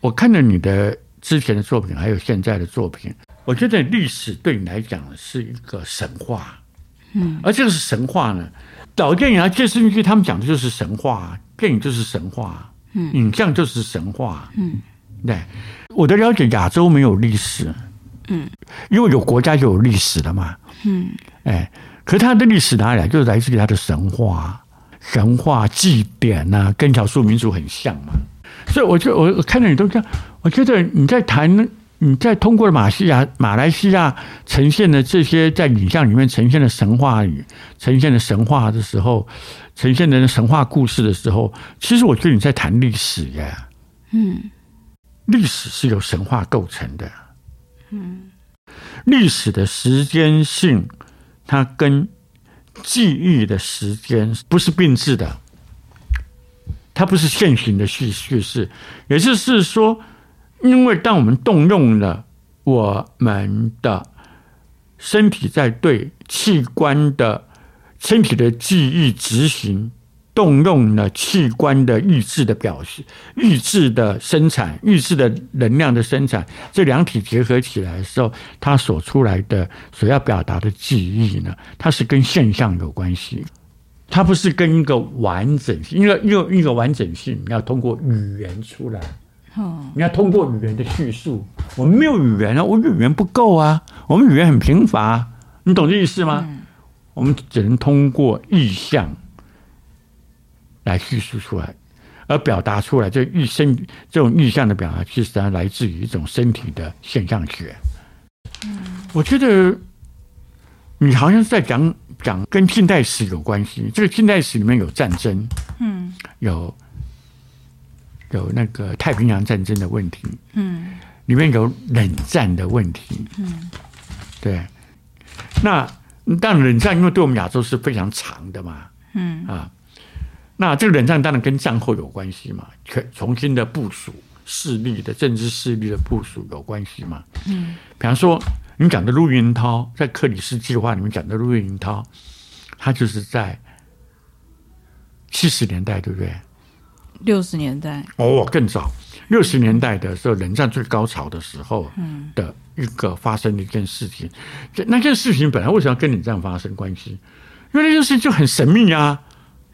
我看了你的之前的作品，还有现在的作品，我觉得历史对你来讲是一个神话，嗯，而这个是神话呢，老电影啊、电视剧他们讲的就是神话，电影就是神话，嗯，影像就是神话，嗯，对，我的了解，亚洲没有历史，嗯，因为有国家就有历史了嘛，嗯，哎，可是它的历史哪里来？就是来自于它的神话。神话祭典呐、啊，跟少数民族很像嘛，所以我就我我看到你都这样，我觉得你在谈，你在通过马来西亚马来西亚呈现的这些在影像里面呈现的神话语，呈现的神话的时候，呈现的神话故事的时候，其实我觉得你在谈历史耶，嗯，历史是由神话构成的，嗯，历史的时间性，它跟。记忆的时间不是并置的，它不是现行的叙叙事，也就是说，因为当我们动用了我们的身体在对器官的身体的记忆执行。动用了器官的意志的表示，意志的生产，意志的能量的生产，这两体结合起来的时候，它所出来的所要表达的记忆呢，它是跟现象有关系，它不是跟一个完整性，因为因为一个完整性你要通过语言出来，你要通过语言的叙述，我们没有语言啊，我语言不够啊，我们语言很贫乏，你懂这意思吗？我们只能通过意象。来叙述出来，而表达出来，这意身这种意象的表达，其实它来自于一种身体的现象学。嗯，我觉得你好像是在讲讲跟近代史有关系。这个近代史里面有战争，嗯，有有那个太平洋战争的问题，嗯，里面有冷战的问题，嗯，对。那但冷战因为对我们亚洲是非常长的嘛，嗯啊。那这个冷战当然跟战后有关系嘛，重新的部署势力的政治势力的部署有关系嘛。嗯，比方说你讲的陆云涛在克里斯计划里面讲的陆云涛，他就是在七十年代，对不对？六十年代哦，更早，六十年代的时候，冷战最高潮的时候，嗯，的一个发生的一件事情。这那件事情本来为什么要跟你这样发生关系？因为那件事情就很神秘啊。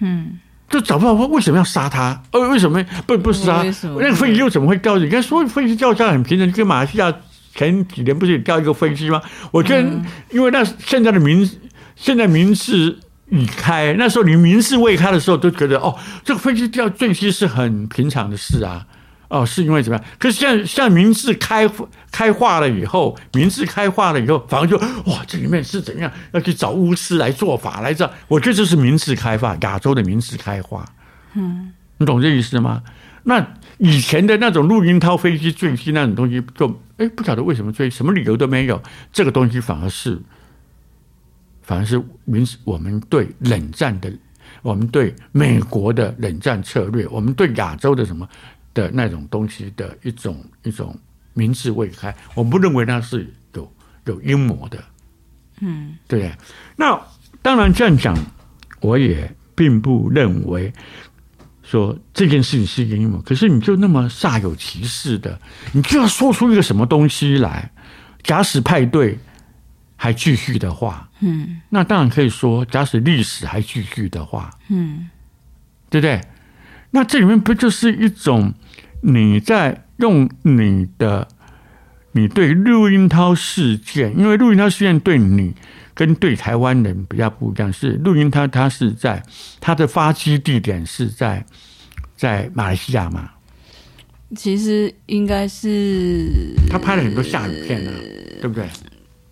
嗯。就找不到为什么要杀他？呃，为什么不不杀？那个飞机又怎么会掉？你看说飞机掉下来很平常，跟马来西亚前几年不是也掉一个飞机吗？我觉得，因为那现在的民现在民智已开，那时候你民智未开的时候，都觉得哦，这个飞机掉坠机是很平常的事啊。哦，是因为怎么样？可是现在现在民智开开化了以后，民智开化了以后，反而就哇，这里面是怎样？要去找巫师来做法来着？我觉得这是民智开化，亚洲的民智开化。嗯，你懂这意思吗？那以前的那种陆运涛飞机坠机那种东西就，就哎不晓得为什么坠，什么理由都没有。这个东西反而是，反而是明我们对冷战的，我们对美国的冷战策略，我们对亚洲的什么？的那种东西的一种一种明智未开，我不认为那是有有阴谋的，嗯，对。那当然这样讲，我也并不认为说这件事情是阴谋。可是你就那么煞有其事的，你就要说出一个什么东西来？假使派对还继续的话，嗯，那当然可以说，假使历史还继续的话，嗯，对不对？那这里面不就是一种你在用你的你对陆英涛事件，因为陆英涛事件对你跟对台湾人比较不一样，是陆运涛他是在他的发迹地点是在在马来西亚嘛？其实应该是他拍了很多下雨片啊，对不对？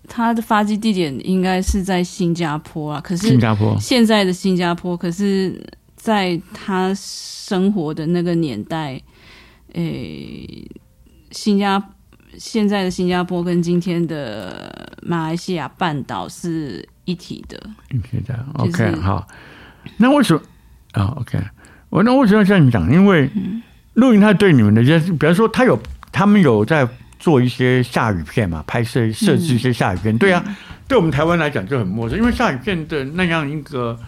他的发迹地点应该是在新加坡啊，可是新加坡现在的新加坡，可是在他。生活的那个年代，诶，新加现在的新加坡跟今天的马来西亚半岛是一体的，一体的。OK，好。那为什么啊？OK，我那为什么要这样讲？因为录音它对你们的，就比方说他有他们有在做一些下雨片嘛，拍摄设置一些下雨片。嗯、对啊，对我们台湾来讲就很陌生，因为下雨片的那样一个，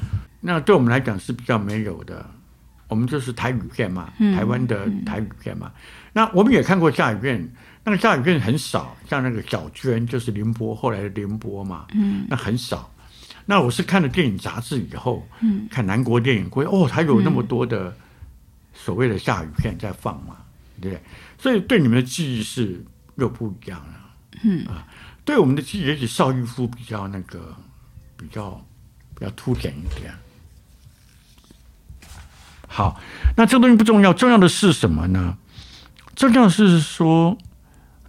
那对我们来讲是比较没有的。我们就是台语片嘛，台湾的台语片嘛。那我们也看过下雨片，那个下雨片很少，像那个小娟就是凌波后来的凌波嘛，嗯，那很少。那我是看了电影杂志以后，嗯，看南国电影会哦，还有那么多的所谓的下雨片在放嘛，对不对？所以对你们的记忆是又不一样了，嗯啊，对我们的记忆也许邵逸夫比较那个比较比较凸显一点。好，那这个东西不重要，重要的是什么呢？重要的是说，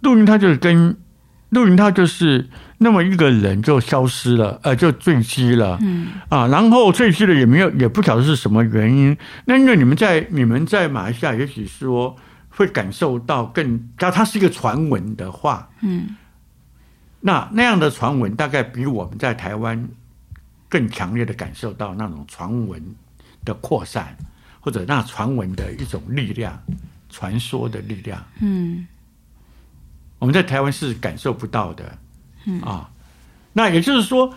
陆云他就是跟陆云他就是那么一个人就消失了，呃，就坠机了，嗯。啊，然后坠机了也没有也不晓得是什么原因。那因为你们在你们在马来西亚，也许说会感受到更加，它是一个传闻的话，嗯，那那样的传闻大概比我们在台湾更强烈的感受到那种传闻的扩散，或者那传闻的一种力量。传说的力量，嗯，我们在台湾是感受不到的，嗯啊，那也就是说，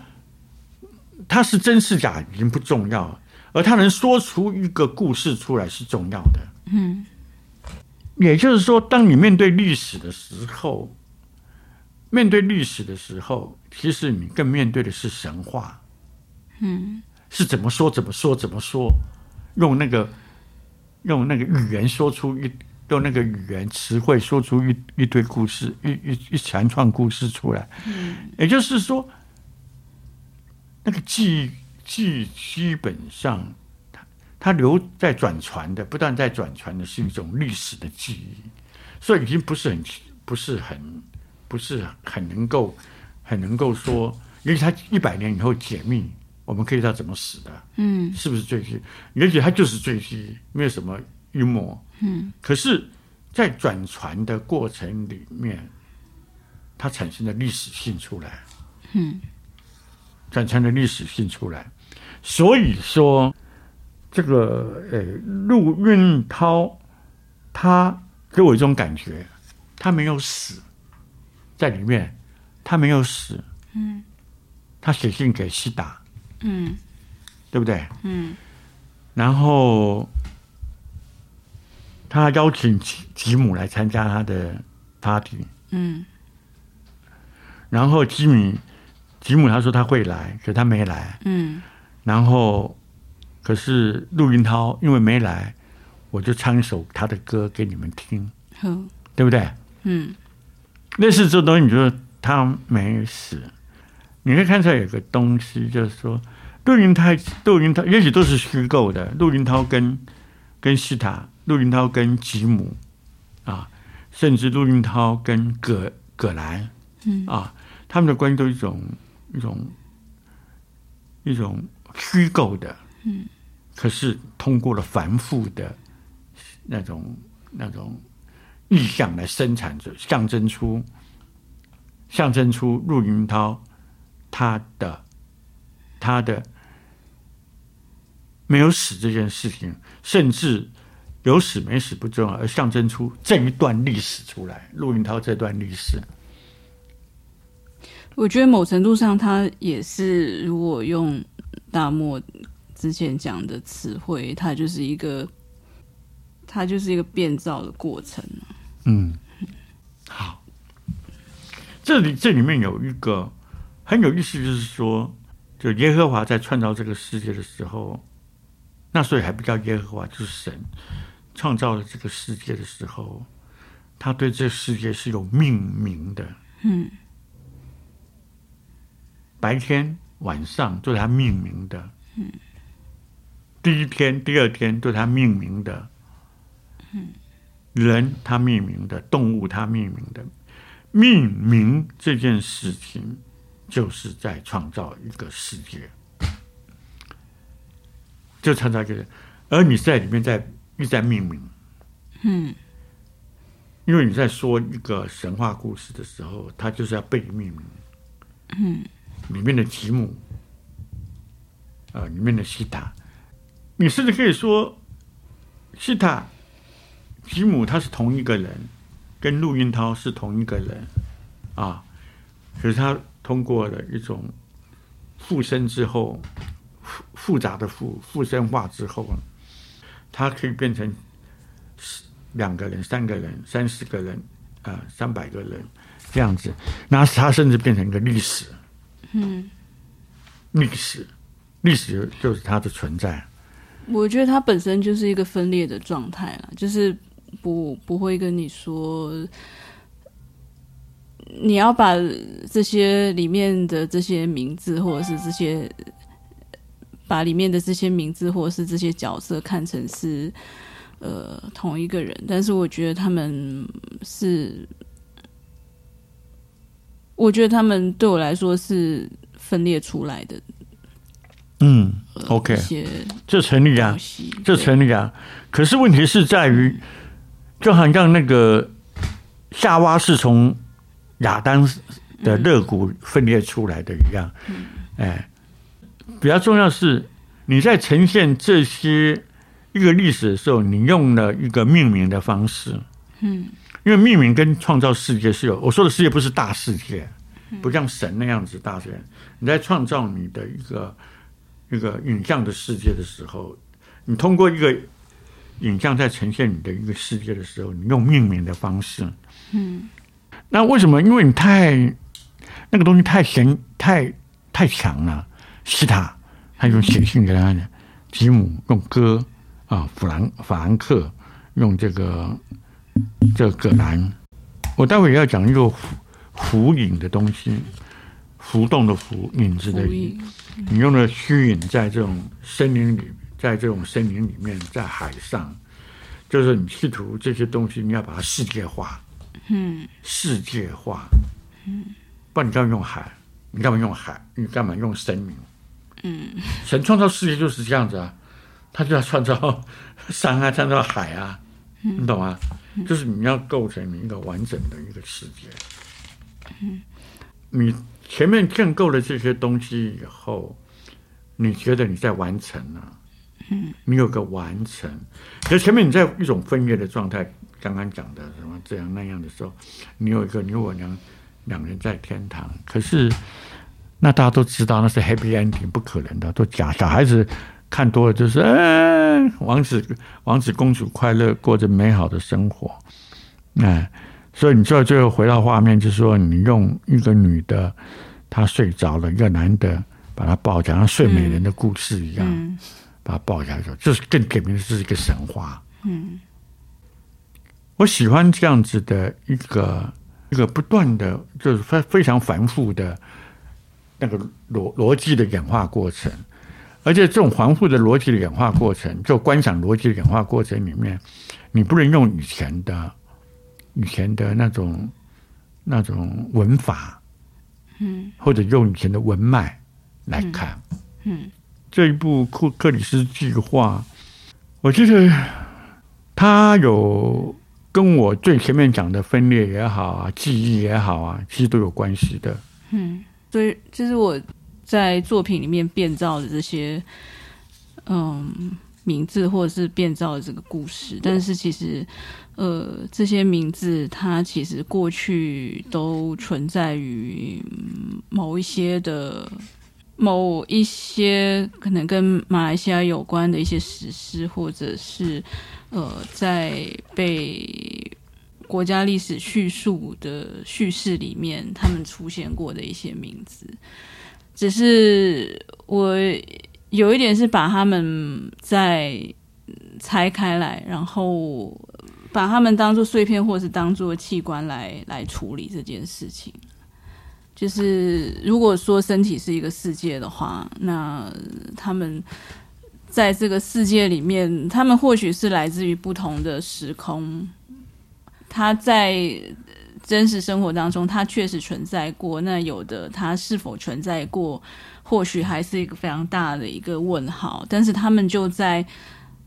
它是真是假已经不重要，而他能说出一个故事出来是重要的，嗯，也就是说，当你面对历史的时候，面对历史的时候，其实你更面对的是神话，嗯，是怎么说怎么说怎么说，用那个。用那个语言说出一，用那个语言词汇说出一一堆故事，一一一长串故事出来。嗯，也就是说，那个记忆记忆基本上，它它留在转传的，不断在转传的是一种历史的记忆，所以已经不是很不是很不是很能够很能够说，因为它一百年以后解密。我们可以知道怎么死的，嗯，是不是坠机？也许他就是坠机，没有什么阴谋，嗯。可是，在转传的过程里面，它产生了历史性出来，嗯，转传的历史性出来。所以说，这个呃，陆运涛，他给我一种感觉，他没有死在里面，他没有死，嗯，他写信给西达。嗯，对不对？嗯，然后他邀请吉吉姆来参加他的 party。嗯，然后吉米吉姆他说他会来，可他没来。嗯，然后可是陆云涛因为没来，我就唱一首他的歌给你们听。嗯，对不对？嗯，类似这东西，你觉得他没死？你可以看出来有个东西，就是说，陆云涛、陆云涛，也许都是虚构的。陆云涛跟跟西塔，陆云涛跟吉姆，啊，甚至陆云涛跟葛葛兰，嗯啊，他们的关系都是一种一种一种虚构的，嗯，可是通过了繁复的那种那种意象来生产着，象征出象征出陆云涛。他的，他的没有死这件事情，甚至有死没死不重要，而象征出这一段历史出来。陆云涛这段历史，我觉得某程度上，他也是如果用大漠之前讲的词汇，它就是一个，它就是一个变造的过程。嗯，好，这里这里面有一个。很有意思，就是说，就耶和华在创造这个世界的时候，那所以还不叫耶和华，就是神创造了这个世界的时候，他对这个世界是有命名的。嗯，白天、晚上都是他命名的。嗯，第一天、第二天都是他命名的。嗯，人他命名的，动物他命名的，命名这件事情。就是在创造一个世界，就创造一个，而你在里面在一直在命名，嗯，因为你在说一个神话故事的时候，它就是要被命名，嗯，里面的吉姆，啊，里面的西塔，你甚至可以说，西塔、吉姆他是同一个人，跟陆运涛是同一个人，啊，可是他。通过了一种附身之后，复复杂的复附身化之后，它可以变成两个人、三个人、三四个人啊、三百个人这样子，那它甚至变成一个历史。嗯，历史，历史就是它的存在。我觉得它本身就是一个分裂的状态了，就是不不会跟你说，你要把这些里面的这些名字，或者是这些把里面的这些名字，或者是这些角色看成是呃同一个人，但是我觉得他们是，我觉得他们对我来说是分裂出来的。嗯，OK，这成立啊，这成立啊。可是问题是在于，就好像那个夏娃是从亚当的肋骨分裂出来的一样。嗯，哎，比较重要是你在呈现这些一个历史的时候，你用了一个命名的方式。嗯，因为命名跟创造世界是有，我说的世界不是大世界，不像神那样子大世界。你在创造你的一个。一个影像的世界的时候，你通过一个影像在呈现你的一个世界的时候，你用命名的方式，嗯，那为什么？因为你太那个东西太神太太强了。西塔他用写信给他的，吉姆用歌啊，弗兰法兰克用这个这个葛兰，我待会也要讲一个浮浮影的东西。浮动的浮，影子的影，你用了虚影，在这种森林里，在这种森林里面，在海上，就是你试图这些东西，你要把它世界化，嗯，世界化，嗯，不然你干嘛用海？你干嘛用海？你干嘛用森林？神创造世界就是这样子啊，他就要创造 山啊，创造海啊，你懂吗？就是你要构成你一个完整的一个世界，你。前面建构了这些东西以后，你觉得你在完成了？嗯，你有个完成。就前面你在一种分裂的状态，刚刚讲的什么这样那样的时候，你有一个你我娘两人在天堂。可是那大家都知道那是 happy ending，不可能的，都假。小孩子看多了就是，哎，王子王子公主快乐过着美好的生活，哎。所以你最后最后回到画面，就是说你用一个女的，她睡着了，一个男的把她抱起来，像睡美人的故事一样，嗯、把她抱起来，说就是更给明的是一个神话。嗯，我喜欢这样子的一个一个不断的，就是非非常繁复的那个逻逻辑的演化过程，而且这种繁复的逻辑的演化过程，就观赏逻辑的演化过程里面，你不能用以前的。以前的那种那种文法，嗯，或者用以前的文脉来看，嗯，嗯，这一部库克里斯计划，我记得他有跟我最前面讲的分裂也好啊，记忆也好啊，其实都有关系的。嗯，所以就是我在作品里面变造的这些，嗯。名字或者是变造的这个故事，但是其实，呃，这些名字它其实过去都存在于某一些的某一些可能跟马来西亚有关的一些史诗，或者是呃，在被国家历史叙述的叙事里面，他们出现过的一些名字，只是我。有一点是把他们再拆开来，然后把他们当做碎片，或是当做器官来来处理这件事情。就是如果说身体是一个世界的话，那他们在这个世界里面，他们或许是来自于不同的时空。他在真实生活当中，他确实存在过。那有的他是否存在过？或许还是一个非常大的一个问号，但是他们就在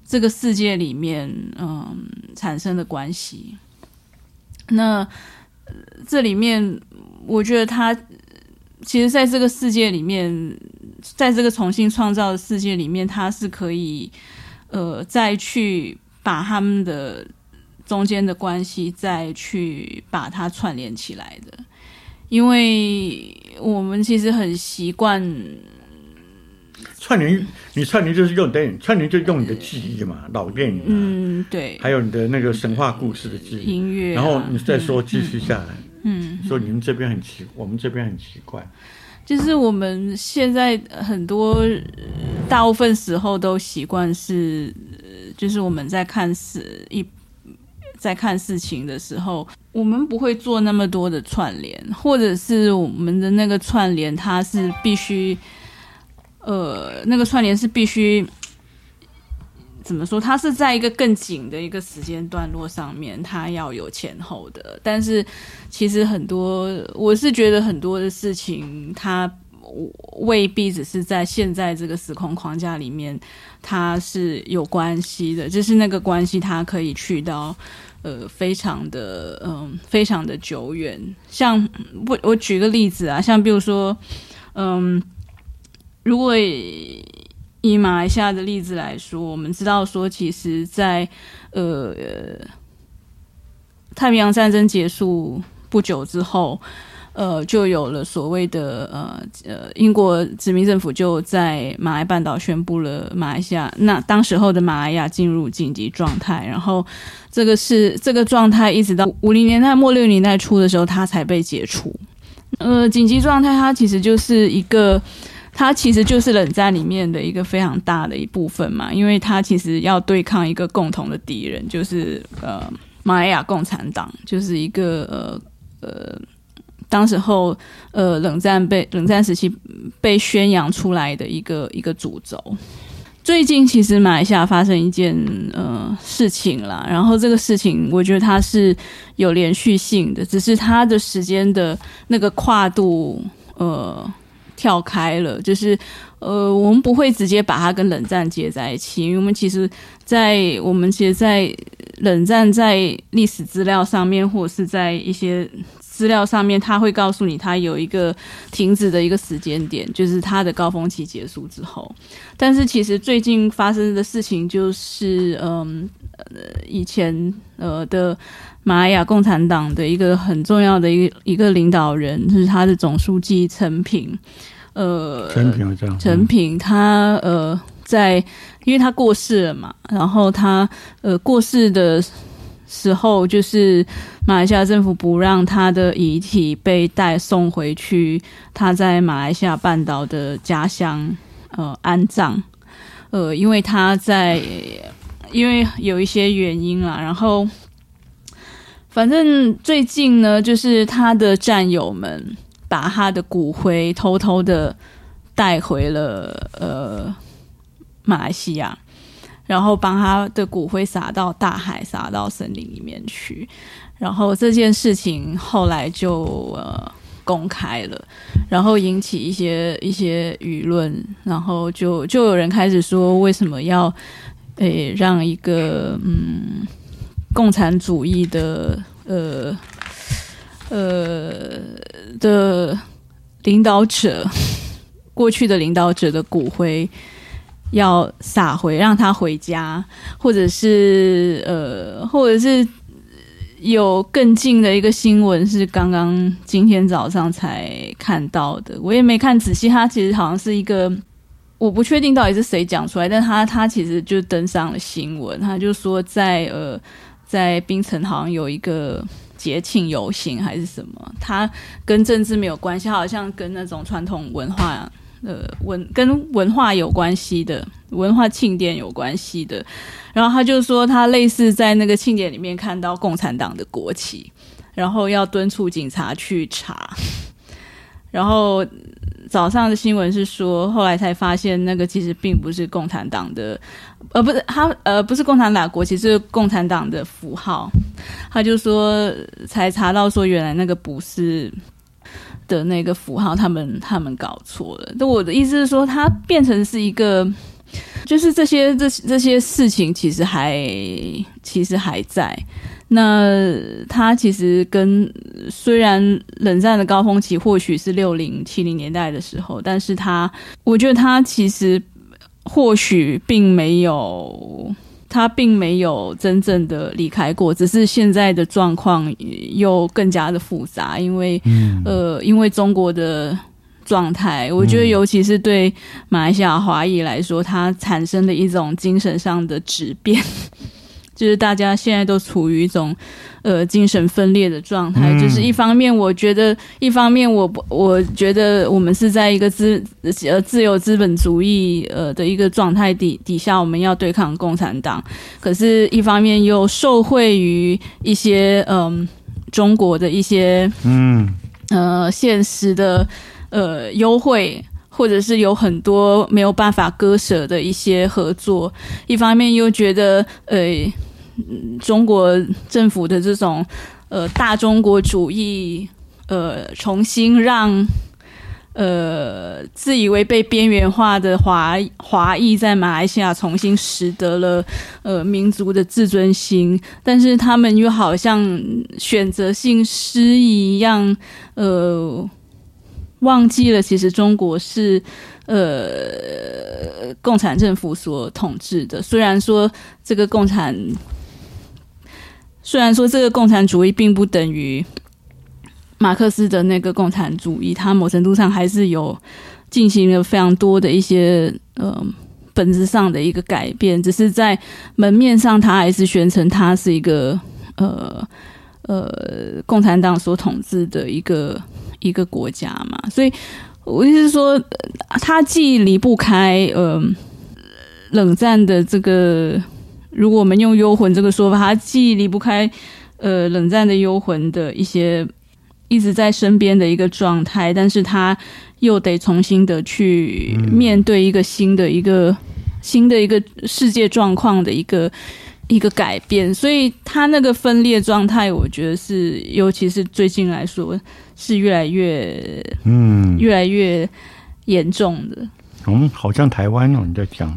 这个世界里面，嗯，产生的关系。那这里面，我觉得他其实在这个世界里面，在这个重新创造的世界里面，他是可以，呃，再去把他们的中间的关系，再去把它串联起来的。因为我们其实很习惯串联，你串联就是用电影，串联就用你的记忆嘛，老电影，嗯，对，还有你的那个神话故事的记忆，音乐，然后你再说继续下来，嗯，说你们这边很奇，我们这边很奇怪，就是我们现在很多大部分时候都习惯是，就是我们在看是一。在看事情的时候，我们不会做那么多的串联，或者是我们的那个串联，它是必须，呃，那个串联是必须怎么说？它是在一个更紧的一个时间段落上面，它要有前后的。但是其实很多，我是觉得很多的事情，它未必只是在现在这个时空框架里面，它是有关系的。就是那个关系，它可以去到。呃，非常的，嗯，非常的久远。像我，我举个例子啊，像比如说，嗯，如果以，马来西亚的例子来说，我们知道说，其实在，呃，太平洋战争结束不久之后。呃，就有了所谓的呃呃，英国殖民政府就在马来半岛宣布了马来西亚，那当时候的马来亚进入紧急状态，然后这个是这个状态一直到五零年代末六零年代初的时候，它才被解除。呃，紧急状态它其实就是一个，它其实就是冷战里面的一个非常大的一部分嘛，因为它其实要对抗一个共同的敌人，就是呃马来亚共产党，就是一个呃呃。当时候，呃，冷战被冷战时期被宣扬出来的一个一个主轴。最近其实马来西亚发生一件呃事情啦，然后这个事情我觉得它是有连续性的，只是它的时间的那个跨度呃跳开了，就是呃我们不会直接把它跟冷战接在一起，因为我们其实在我们其实，在冷战在历史资料上面，或者是在一些。资料上面，他会告诉你，他有一个停止的一个时间点，就是他的高峰期结束之后。但是，其实最近发生的事情就是，嗯，呃，以前呃的马来亚共产党的一个很重要的一个一个领导人，就是他的总书记陈平，呃，陈平这样，陈平他呃在，因为他过世了嘛，然后他呃过世的。时候就是马来西亚政府不让他的遗体被带送回去他在马来西亚半岛的家乡呃安葬，呃，因为他在因为有一些原因啦，然后反正最近呢，就是他的战友们把他的骨灰偷偷的带回了呃马来西亚。然后把他的骨灰撒到大海，撒到森林里面去。然后这件事情后来就呃公开了，然后引起一些一些舆论，然后就就有人开始说，为什么要诶让一个嗯共产主义的呃呃的领导者，过去的领导者的骨灰。要撒回，让他回家，或者是呃，或者是有更近的一个新闻，是刚刚今天早上才看到的。我也没看仔细，他其实好像是一个，我不确定到底是谁讲出来，但他他其实就登上了新闻，他就说在呃在冰城好像有一个节庆游行还是什么，他跟政治没有关系，好像跟那种传统文化。呃，文跟文化有关系的，文化庆典有关系的，然后他就说他类似在那个庆典里面看到共产党的国旗，然后要敦促警察去查，然后早上的新闻是说，后来才发现那个其实并不是共产党的，呃，不是他，呃，不是共产党国旗，是共产党的符号，他就说才查到说原来那个不是。的那个符号，他们他们搞错了。那我的意思是说，它变成是一个，就是这些这这些事情其实还其实还在。那它其实跟虽然冷战的高峰期或许是六零七零年代的时候，但是它我觉得它其实或许并没有。他并没有真正的离开过，只是现在的状况又更加的复杂，因为，嗯、呃，因为中国的状态。我觉得，尤其是对马来西亚华裔来说，它产生的一种精神上的质变。就是大家现在都处于一种呃精神分裂的状态，嗯、就是一方面我觉得，一方面我我觉得我们是在一个资呃自由资本主义呃的一个状态底底下，我们要对抗共产党，可是一方面又受惠于一些嗯、呃、中国的一些嗯。呃现实的呃优惠。或者是有很多没有办法割舍的一些合作，一方面又觉得，呃，中国政府的这种呃大中国主义，呃，重新让呃自以为被边缘化的华华裔在马来西亚重新拾得了呃民族的自尊心，但是他们又好像选择性失忆一样，呃。忘记了，其实中国是呃共产政府所统治的。虽然说这个共产，虽然说这个共产主义并不等于马克思的那个共产主义，它某程度上还是有进行了非常多的一些呃本质上的一个改变，只是在门面上，它还是宣称它是一个呃呃共产党所统治的一个。一个国家嘛，所以我意思是说，它既离不开呃冷战的这个，如果我们用幽魂这个说法，它既离不开呃冷战的幽魂的一些一直在身边的一个状态，但是它又得重新的去面对一个新的一个新的一个世界状况的一个一个改变，所以它那个分裂状态，我觉得是尤其是最近来说。是越来越，嗯，越来越严重的。嗯，好像台湾哦，你在讲。